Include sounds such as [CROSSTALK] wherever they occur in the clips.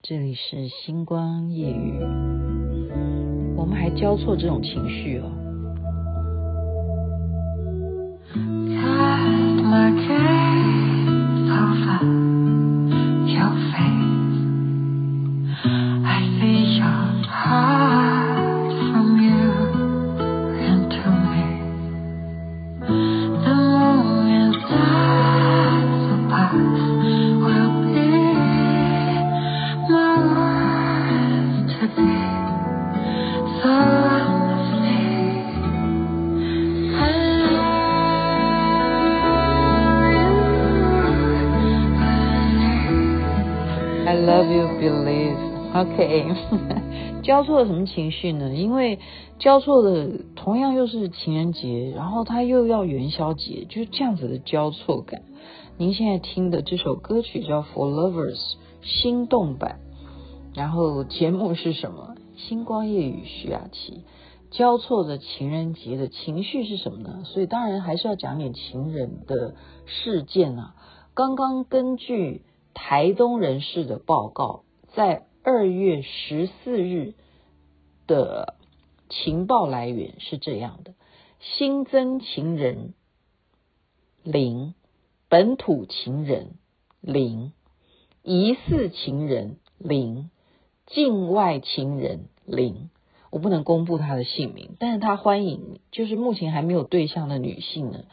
这里是星光夜雨，我们还交错这种情绪哦。Do you, believe. OK，[LAUGHS] 交错什么情绪呢？因为交错的同样又是情人节，然后他又要元宵节，就是这样子的交错感。您现在听的这首歌曲叫《For Lovers》心动版，然后节目是什么？星光夜雨徐雅琪。交错的情人节的情绪是什么呢？所以当然还是要讲点情人的事件啊。刚刚根据。台东人士的报告，在二月十四日的情报来源是这样的：新增情人零，本土情人零，疑似情人零，境外情人零。我不能公布他的姓名，但是他欢迎，就是目前还没有对象的女性呢，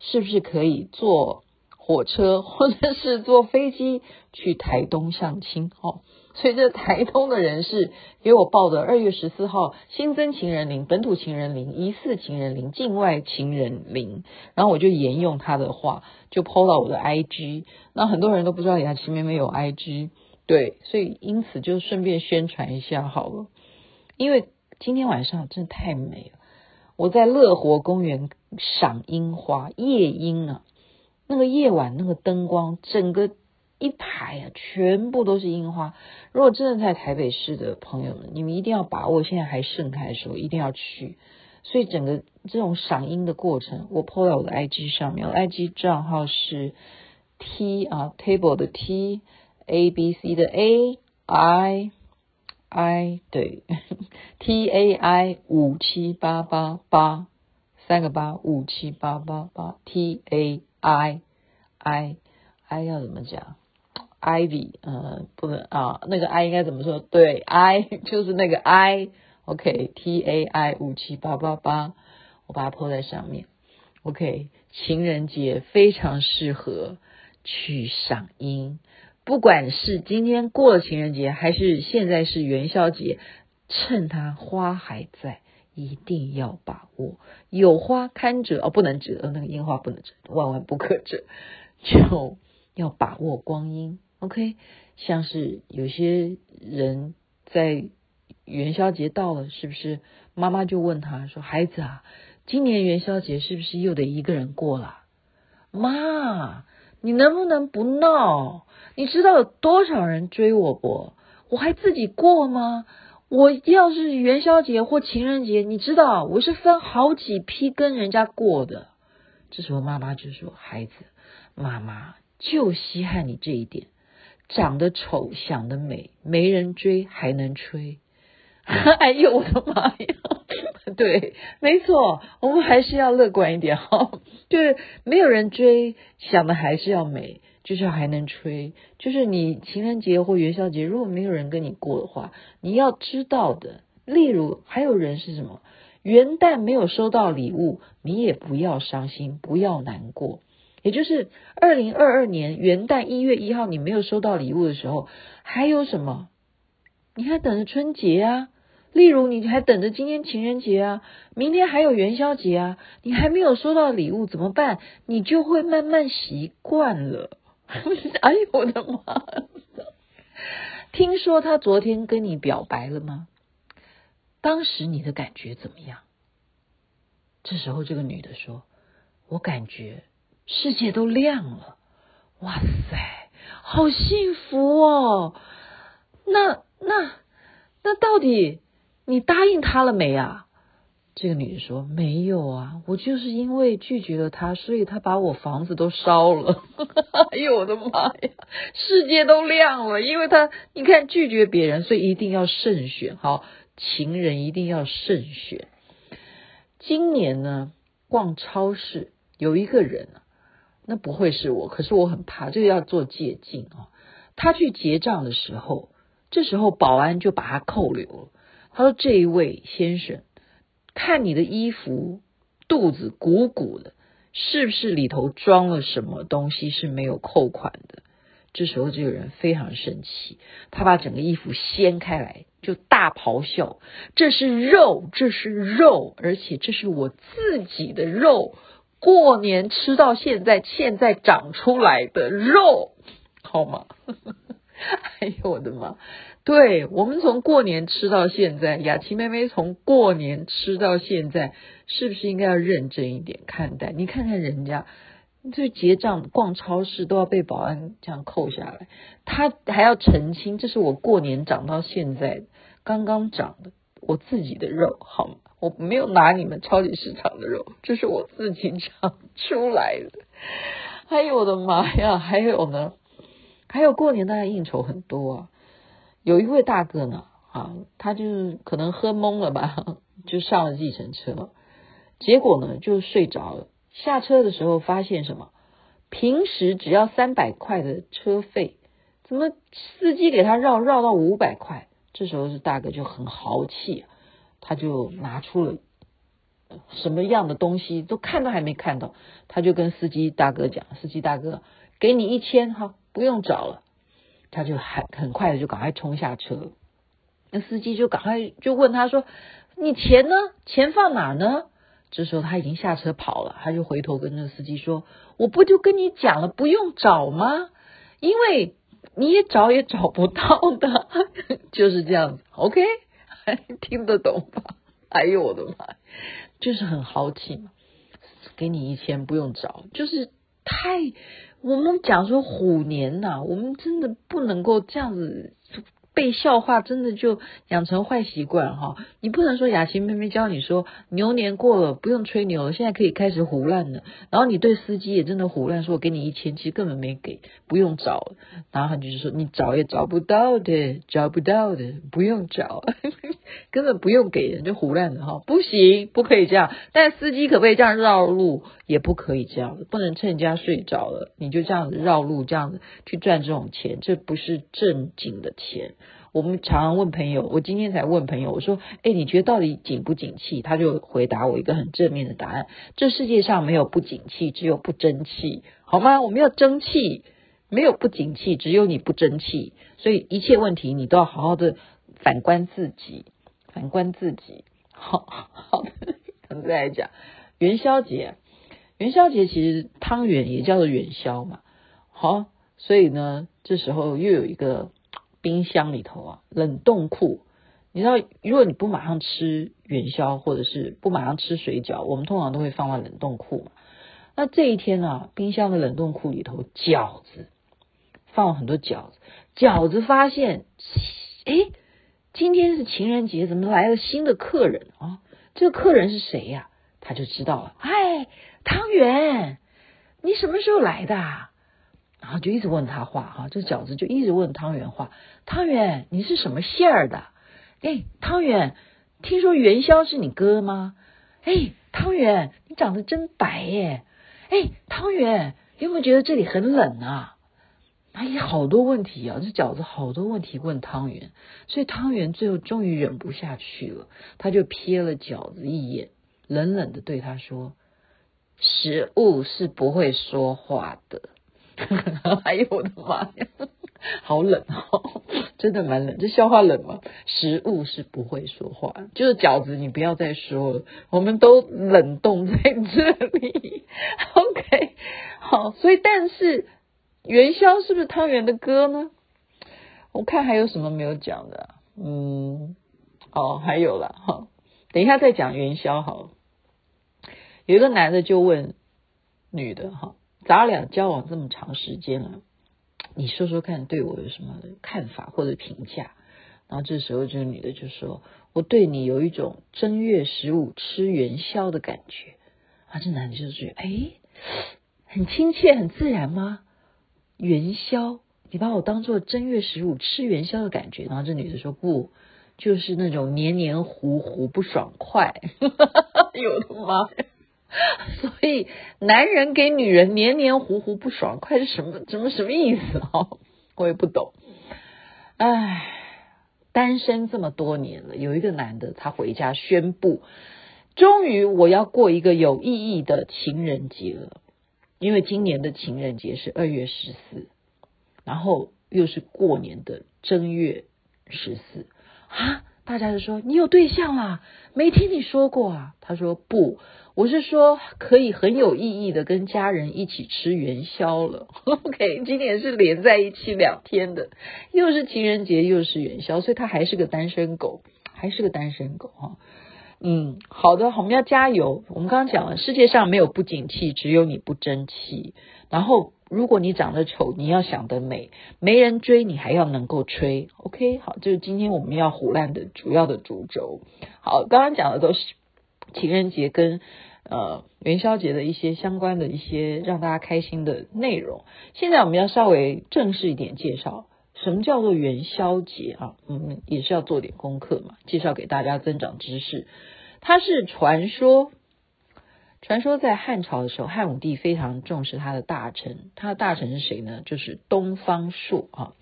是不是可以做？火车 [LAUGHS] 或者是坐飞机去台东相亲，哦，所以这台东的人士给我报的二月十四号新增情人零，本土情人零，疑似情人零，境外情人零，然后我就沿用他的话，就 PO 到我的 IG，那很多人都不知道雅琪妹妹有 IG，对，所以因此就顺便宣传一下好了，因为今天晚上真的太美了，我在乐活公园赏樱花，夜樱啊。那个夜晚，那个灯光，整个一排啊，全部都是樱花。如果真的在台北市的朋友们，你们一定要把握现在还盛开的时候，一定要去。所以整个这种赏樱的过程，我 po 在我的 IG 上面，我 IG 账号是 T 啊 table 的 T，A B C 的 A，I I 对，T A I 五七八八八三个八五七八八八 T A。I I I 要怎么讲？Ivy，呃，不能啊，那个 I 应该怎么说？对，I [LAUGHS] 就是那个 I，OK，T A I 五七八八八，我把它 po 在上面。OK，情人节非常适合去赏樱，不管是今天过了情人节，还是现在是元宵节，趁它花还在。一定要把握，有花堪折哦，不能折，那个樱花不能折，万万不可折，[LAUGHS] 就要把握光阴。OK，像是有些人在元宵节到了，是不是妈妈就问他说：“孩子啊，今年元宵节是不是又得一个人过了？”妈，你能不能不闹？你知道有多少人追我不？我还自己过吗？我要是元宵节或情人节，你知道我是分好几批跟人家过的。这时候妈妈就说：“孩子，妈妈就稀罕你这一点，长得丑，想得美，没人追还能吹。[LAUGHS] ”哎呦我的妈呀！[LAUGHS] 对，没错，我们还是要乐观一点哈，[LAUGHS] 就是没有人追，想的还是要美。就是还能吹，就是你情人节或元宵节，如果没有人跟你过的话，你要知道的，例如还有人是什么？元旦没有收到礼物，你也不要伤心，不要难过。也就是二零二二年元旦一月一号你没有收到礼物的时候，还有什么？你还等着春节啊？例如你还等着今天情人节啊？明天还有元宵节啊？你还没有收到礼物怎么办？你就会慢慢习惯了。[LAUGHS] 哎呦我的妈！听说他昨天跟你表白了吗？当时你的感觉怎么样？这时候这个女的说：“我感觉世界都亮了，哇塞，好幸福哦！那那那到底你答应他了没啊？这个女的说：“没有啊，我就是因为拒绝了他，所以他把我房子都烧了。[LAUGHS] 哎呦我的妈呀，世界都亮了！因为他你看拒绝别人，所以一定要慎选。好，情人一定要慎选。今年呢，逛超市有一个人，那不会是我，可是我很怕，这个要做借镜啊。他去结账的时候，这时候保安就把他扣留了。他说：‘这一位先生。’看你的衣服，肚子鼓鼓的，是不是里头装了什么东西是没有扣款的？这时候这个人非常生气，他把整个衣服掀开来，就大咆哮：“这是肉，这是肉，而且这是我自己的肉，过年吃到现在，现在长出来的肉，好吗？” [LAUGHS] 哎呦我的妈！对，我们从过年吃到现在，雅琪妹妹从过年吃到现在，是不是应该要认真一点看待？你看看人家，这结账、逛超市都要被保安这样扣下来，他还要澄清，这是我过年长到现在刚刚长的我自己的肉，好吗？我没有拿你们超级市场的肉，这是我自己长出来的。哎呦我的妈呀！还有呢，还有过年大家应酬很多啊。有一位大哥呢，啊，他就可能喝懵了吧，[LAUGHS] 就上了计程车，结果呢就睡着了。下车的时候发现什么？平时只要三百块的车费，怎么司机给他绕绕到五百块？这时候是大哥就很豪气，他就拿出了什么样的东西都看都还没看到，他就跟司机大哥讲：“司机大哥，给你一千，哈，不用找了。”他就很很快的就赶快冲下车，那司机就赶快就问他说：“你钱呢？钱放哪呢？”这时候他已经下车跑了，他就回头跟那司机说：“我不就跟你讲了，不用找吗？因为你也找也找不到的，[LAUGHS] 就是这样子。”OK，[LAUGHS] 听得懂吧？哎呦我的妈，就是很豪气嘛，给你一千不用找，就是太。我们讲说虎年呐、我们真的不能够这样子。被笑话真的就养成坏习惯哈，你不能说雅琪妹妹教你说牛年过了不用吹牛了，现在可以开始胡乱了。然后你对司机也真的胡乱，说我给你一千，其实根本没给，不用找。然后他就是说你找也找不到的，找不到的，不用找，根本不用给人就胡乱的哈，不行，不可以这样。但司机可不可以这样绕路？也不可以这样，不能趁人家睡着了你就这样子绕路，这样子去赚这种钱，这不是正经的钱。我们常常问朋友，我今天才问朋友，我说：“哎，你觉得到底景不景气？”他就回答我一个很正面的答案：这世界上没有不景气，只有不争气，好吗？我们要争气，没有不景气，只有你不争气。所以一切问题你都要好好的反观自己，反观自己。[LAUGHS] 好好的，我们再来讲元宵节。元宵节其实汤圆也叫做元宵嘛。好，所以呢，这时候又有一个。冰箱里头啊，冷冻库，你知道，如果你不马上吃元宵，或者是不马上吃水饺，我们通常都会放在冷冻库嘛。那这一天呢、啊，冰箱的冷冻库里头饺子放了很多饺子，饺子发现，哎，今天是情人节，怎么来了新的客人啊？这个客人是谁呀、他就知道了，哎，汤圆，你什么时候来的？然后就一直问他话哈，这饺子就一直问汤圆话。汤圆，你是什么馅儿的？哎，汤圆，听说元宵是你哥吗？哎，汤圆，你长得真白耶！哎，汤圆，你有没有觉得这里很冷啊？哎呀，好多问题啊！这饺子好多问题问汤圆，所以汤圆最后终于忍不下去了，他就瞥了饺子一眼，冷冷的对他说：“食物是不会说话的。[LAUGHS] ”哎呦我的妈呀，好冷哦，真的蛮冷。这笑话冷吗？食物是不会说话，就是饺子，你不要再说了，我们都冷冻在这里。[LAUGHS] OK，好，所以但是元宵是不是汤圆的歌呢？我看还有什么没有讲的？嗯，哦，还有了哈，等一下再讲元宵好了。有一个男的就问女的哈。咱俩交往这么长时间了，你说说看，对我有什么看法或者评价？然后这时候这个女的就说：“我对你有一种正月十五吃元宵的感觉。”啊，这男的就觉得哎，很亲切，很自然吗？元宵，你把我当做正月十五吃元宵的感觉。然后这女的说：“不，就是那种黏黏糊糊不爽快。” [LAUGHS] 有的吗？[LAUGHS] 所以男人给女人黏黏糊糊不爽快是什么？什么什么意思啊？[LAUGHS] 我也不懂。唉。单身这么多年了，有一个男的，他回家宣布，终于我要过一个有意义的情人节了。因为今年的情人节是二月十四，然后又是过年的正月十四啊。大家就说你有对象啦？没听你说过啊？他说不，我是说可以很有意义的跟家人一起吃元宵了。OK，今年是连在一起两天的，又是情人节又是元宵，所以他还是个单身狗，还是个单身狗哈。嗯，好的，我们要加油。我们刚刚讲了，世界上没有不景气，只有你不争气。然后。如果你长得丑，你要想得美，没人追你还要能够吹，OK？好，这是今天我们要胡烂的主要的主轴。好，刚刚讲的都是情人节跟呃元宵节的一些相关的一些让大家开心的内容。现在我们要稍微正式一点介绍，什么叫做元宵节啊？嗯，也是要做点功课嘛，介绍给大家增长知识。它是传说。传说在汉朝的时候，汉武帝非常重视他的大臣，他的大臣是谁呢？就是东方朔啊。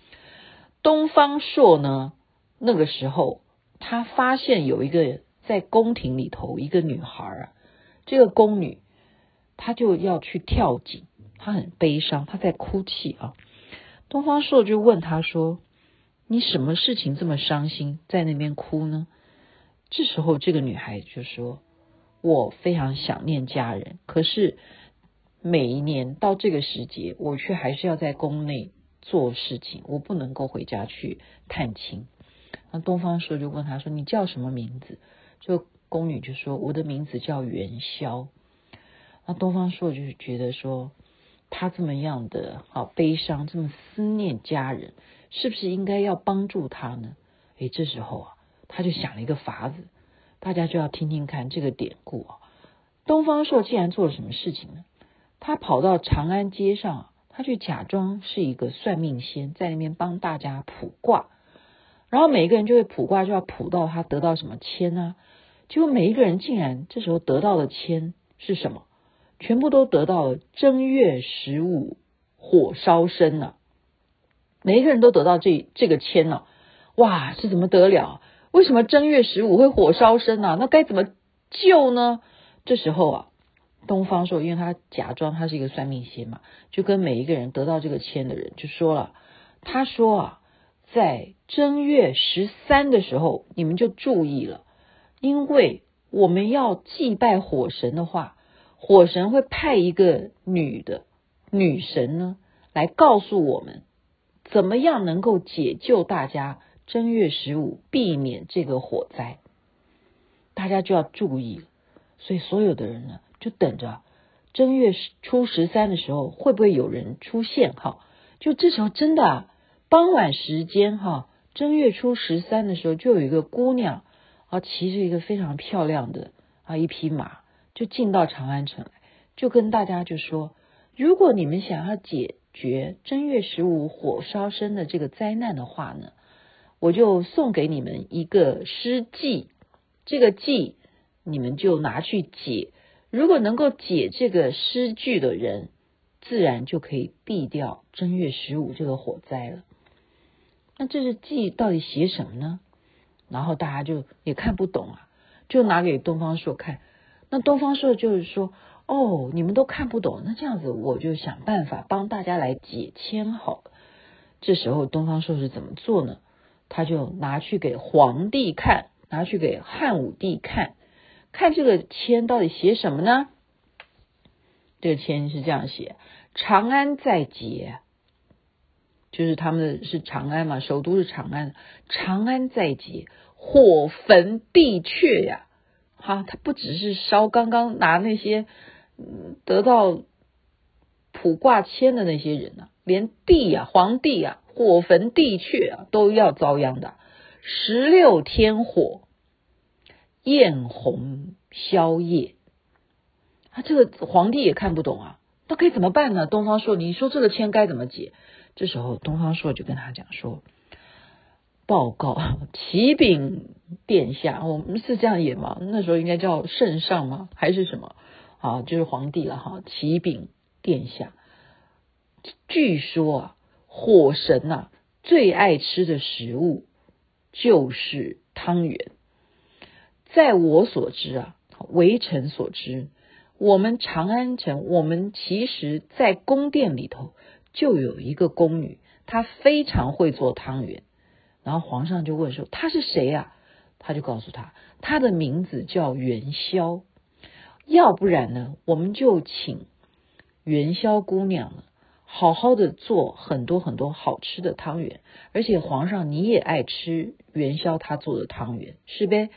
东方朔呢，那个时候他发现有一个在宫廷里头一个女孩啊，这个宫女她就要去跳井，她很悲伤，她在哭泣啊。东方朔就问他说：“你什么事情这么伤心，在那边哭呢？”这时候这个女孩就说。我非常想念家人，可是每一年到这个时节，我却还是要在宫内做事情，我不能够回家去探亲。那东方朔就问他说：“你叫什么名字？”就宫女就说：“我的名字叫元宵。”那东方朔就觉得说，他这么样的好悲伤，这么思念家人，是不是应该要帮助他呢？诶，这时候啊，他就想了一个法子。大家就要听听看这个典故啊！东方朔竟然做了什么事情呢？他跑到长安街上，他去假装是一个算命仙，在那边帮大家卜卦，然后每一个人就会卜卦，就要卜到他得到什么签呢？结果每一个人竟然这时候得到的签是什么？全部都得到了正月十五火烧身了。每一个人都得到这这个签呢，哇，这怎么得了？为什么正月十五会火烧身啊？那该怎么救呢？这时候啊，东方朔，因为他假装他是一个算命仙嘛，就跟每一个人得到这个签的人就说了，他说啊，在正月十三的时候，你们就注意了，因为我们要祭拜火神的话，火神会派一个女的女神呢，来告诉我们怎么样能够解救大家。正月十五，避免这个火灾，大家就要注意。所以所有的人呢，就等着正月初十三的时候，会不会有人出现？哈，就这时候真的啊，傍晚时间哈，正月初十三的时候，就有一个姑娘啊，骑着一个非常漂亮的啊一匹马，就进到长安城来，就跟大家就说：如果你们想要解决正月十五火烧身的这个灾难的话呢，我就送给你们一个诗记，这个记你们就拿去解。如果能够解这个诗句的人，自然就可以避掉正月十五这个火灾了。那这是记到底写什么呢？然后大家就也看不懂啊，就拿给东方朔看。那东方朔就是说：“哦，你们都看不懂，那这样子我就想办法帮大家来解签好了。”这时候东方朔是怎么做呢？他就拿去给皇帝看，拿去给汉武帝看，看这个签到底写什么呢？这个签是这样写：长安在劫，就是他们是长安嘛，首都是长安。长安在劫，火焚地阙呀！哈，他不只是烧刚刚拿那些得到卜卦签的那些人呐、啊，连帝呀、啊，皇帝、啊。火焚地阙啊，都要遭殃的。十六天火，焰红宵夜。啊，这个皇帝也看不懂啊，那该怎么办呢？东方朔，你说这个签该怎么解？这时候东方朔就跟他讲说：“报告 [LAUGHS] 启禀殿下，我们是这样演吗？那时候应该叫圣上吗？还是什么？啊，就是皇帝了哈。启禀殿下，据说啊，火神呐、啊、最爱吃的食物就是汤圆。在我所知啊，微臣所知。”我们长安城，我们其实，在宫殿里头就有一个宫女，她非常会做汤圆。然后皇上就问说：“他是谁呀？”他就告诉他：“她的名字叫元宵。要不然呢，我们就请元宵姑娘，好好的做很多很多好吃的汤圆。而且皇上你也爱吃元宵她做的汤圆，是呗？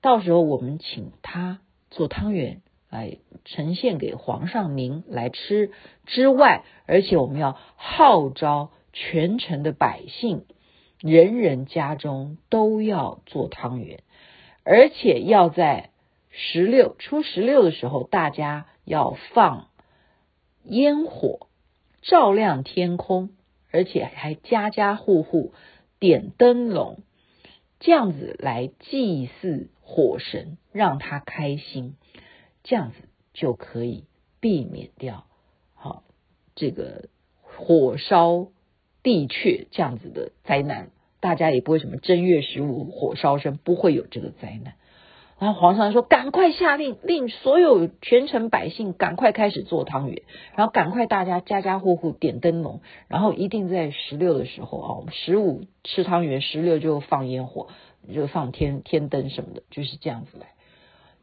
到时候我们请她做汤圆。”来呈现给皇上您来吃之外，而且我们要号召全城的百姓，人人家中都要做汤圆，而且要在十六初十六的时候，大家要放烟火，照亮天空，而且还家家户户点灯笼，这样子来祭祀火神，让他开心。这样子就可以避免掉，好这个火烧地阙这样子的灾难，大家也不会什么正月十五火烧身，不会有这个灾难。然后皇上说：“赶快下令，令所有全城百姓赶快开始做汤圆，然后赶快大家家家户户点灯笼，然后一定在十六的时候啊，我们十五吃汤圆，十六就放烟火，就放天天灯什么的，就是这样子来。”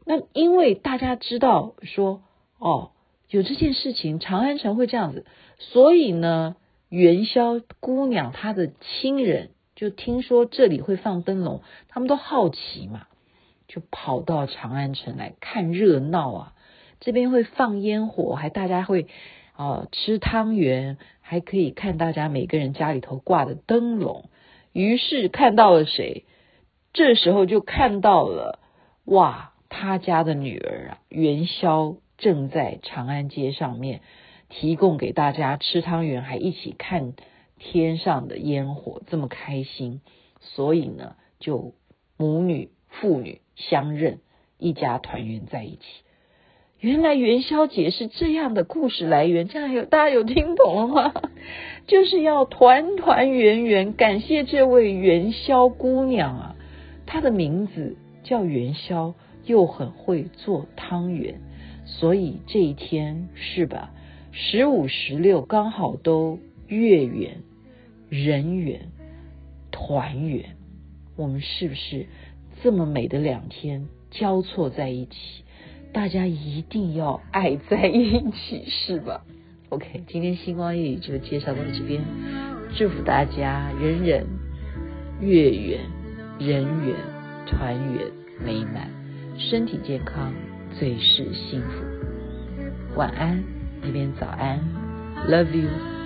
那因为大家知道说哦，有这件事情，长安城会这样子，所以呢，元宵姑娘她的亲人就听说这里会放灯笼，他们都好奇嘛，就跑到长安城来看热闹啊。这边会放烟火，还大家会啊、哦、吃汤圆，还可以看大家每个人家里头挂的灯笼。于是看到了谁？这时候就看到了哇！他家的女儿啊，元宵正在长安街上面提供给大家吃汤圆，还一起看天上的烟火，这么开心。所以呢，就母女父女相认，一家团圆在一起。原来元宵节是这样的故事来源，这样有大家有听懂了吗？[LAUGHS] 就是要团团圆圆，感谢这位元宵姑娘啊，她的名字叫元宵。又很会做汤圆，所以这一天是吧？十五、十六刚好都月圆、人圆、团圆。我们是不是这么美的两天交错在一起？大家一定要爱在一起，是吧？OK，今天星光夜语就介绍到这边，祝福大家人人月圆、人圆、团圆美满。身体健康，最是幸福。晚安，那边早安，Love you。